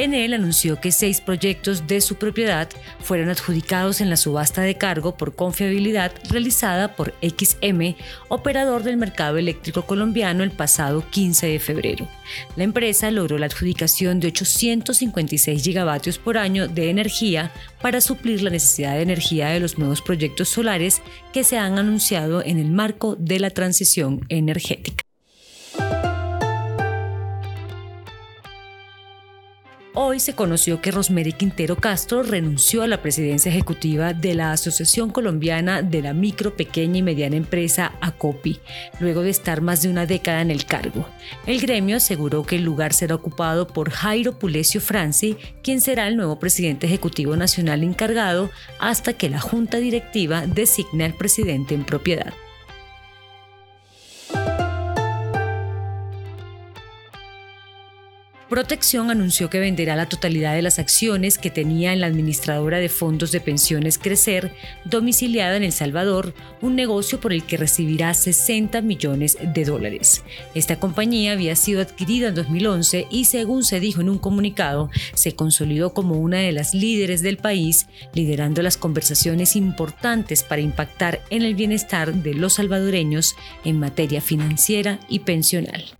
Enel anunció que seis proyectos de su propiedad fueron adjudicados en la subasta de cargo por confiabilidad realizada por XM, operador del mercado eléctrico colombiano, el pasado 15 de febrero. La empresa logró la adjudicación de 856 gigavatios por año de energía para suplir la necesidad de energía de los nuevos proyectos solares que se han anunciado en el marco de la transición energética. Hoy se conoció que Rosemary Quintero Castro renunció a la presidencia ejecutiva de la Asociación Colombiana de la Micro, Pequeña y Mediana Empresa, ACOPI, luego de estar más de una década en el cargo. El gremio aseguró que el lugar será ocupado por Jairo Pulesio Franci, quien será el nuevo presidente ejecutivo nacional encargado hasta que la Junta Directiva designe al presidente en propiedad. Protección anunció que venderá la totalidad de las acciones que tenía en la administradora de fondos de pensiones Crecer, domiciliada en El Salvador, un negocio por el que recibirá 60 millones de dólares. Esta compañía había sido adquirida en 2011 y, según se dijo en un comunicado, se consolidó como una de las líderes del país, liderando las conversaciones importantes para impactar en el bienestar de los salvadoreños en materia financiera y pensional.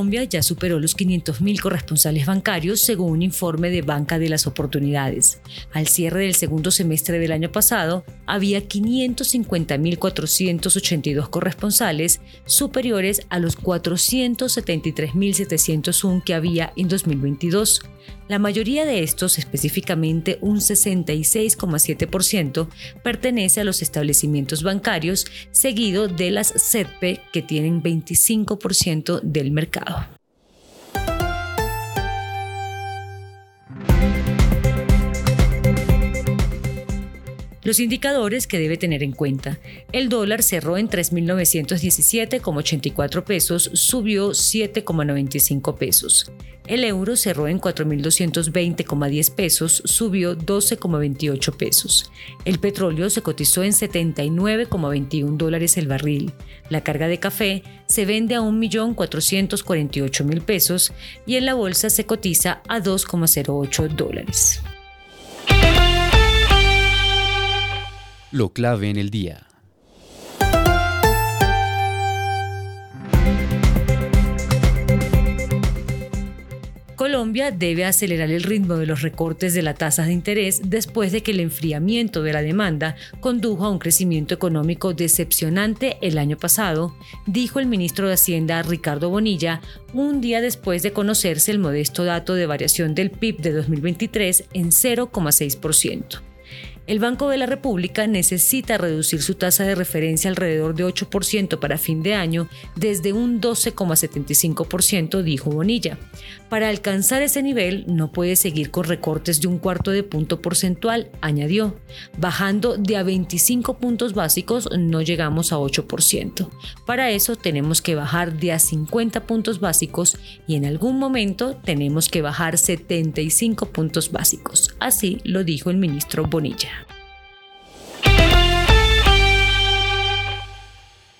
Colombia ya superó los 500.000 corresponsales bancarios según un informe de Banca de las Oportunidades. Al cierre del segundo semestre del año pasado, había 550.482 corresponsales, superiores a los 473.701 que había en 2022. La mayoría de estos, específicamente un 66,7%, pertenece a los establecimientos bancarios, seguido de las CETPE, que tienen 25% del mercado wow Los indicadores que debe tener en cuenta. El dólar cerró en 3.917,84 pesos, subió 7,95 pesos. El euro cerró en 4.220,10 pesos, subió 12,28 pesos. El petróleo se cotizó en 79,21 dólares el barril. La carga de café se vende a 1.448.000 pesos y en la bolsa se cotiza a 2,08 dólares. Lo clave en el día. Colombia debe acelerar el ritmo de los recortes de la tasa de interés después de que el enfriamiento de la demanda condujo a un crecimiento económico decepcionante el año pasado, dijo el ministro de Hacienda Ricardo Bonilla un día después de conocerse el modesto dato de variación del PIB de 2023 en 0,6% el Banco de la República necesita reducir su tasa de referencia alrededor de 8% para fin de año desde un 12,75%, dijo Bonilla. Para alcanzar ese nivel no puede seguir con recortes de un cuarto de punto porcentual, añadió. Bajando de a 25 puntos básicos no llegamos a 8%. Para eso tenemos que bajar de a 50 puntos básicos y en algún momento tenemos que bajar 75 puntos básicos. Así lo dijo el ministro Bonilla.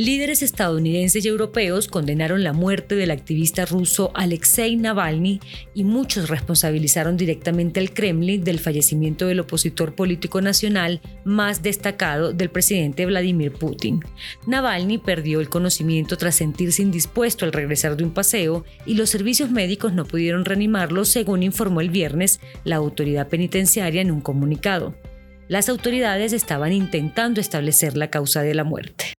Líderes estadounidenses y europeos condenaron la muerte del activista ruso Alexei Navalny y muchos responsabilizaron directamente al Kremlin del fallecimiento del opositor político nacional más destacado del presidente Vladimir Putin. Navalny perdió el conocimiento tras sentirse indispuesto al regresar de un paseo y los servicios médicos no pudieron reanimarlo, según informó el viernes la autoridad penitenciaria en un comunicado. Las autoridades estaban intentando establecer la causa de la muerte.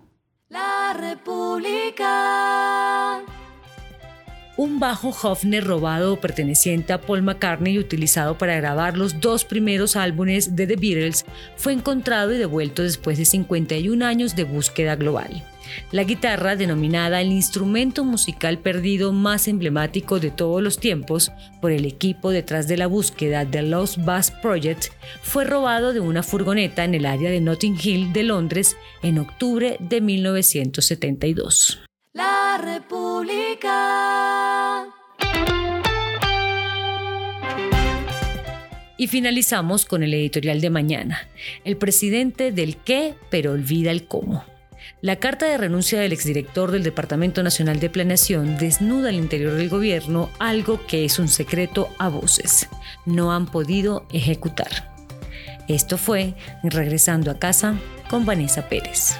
Un bajo Hofner robado perteneciente a Paul McCartney y utilizado para grabar los dos primeros álbumes de The Beatles fue encontrado y devuelto después de 51 años de búsqueda global. La guitarra, denominada el instrumento musical perdido más emblemático de todos los tiempos por el equipo detrás de la búsqueda The Lost Bass Project, fue robado de una furgoneta en el área de Notting Hill de Londres en octubre de 1972. La República. Y finalizamos con el editorial de mañana. El presidente del qué, pero olvida el cómo. La carta de renuncia del exdirector del Departamento Nacional de Planeación desnuda al interior del gobierno algo que es un secreto a voces. No han podido ejecutar. Esto fue Regresando a casa con Vanessa Pérez.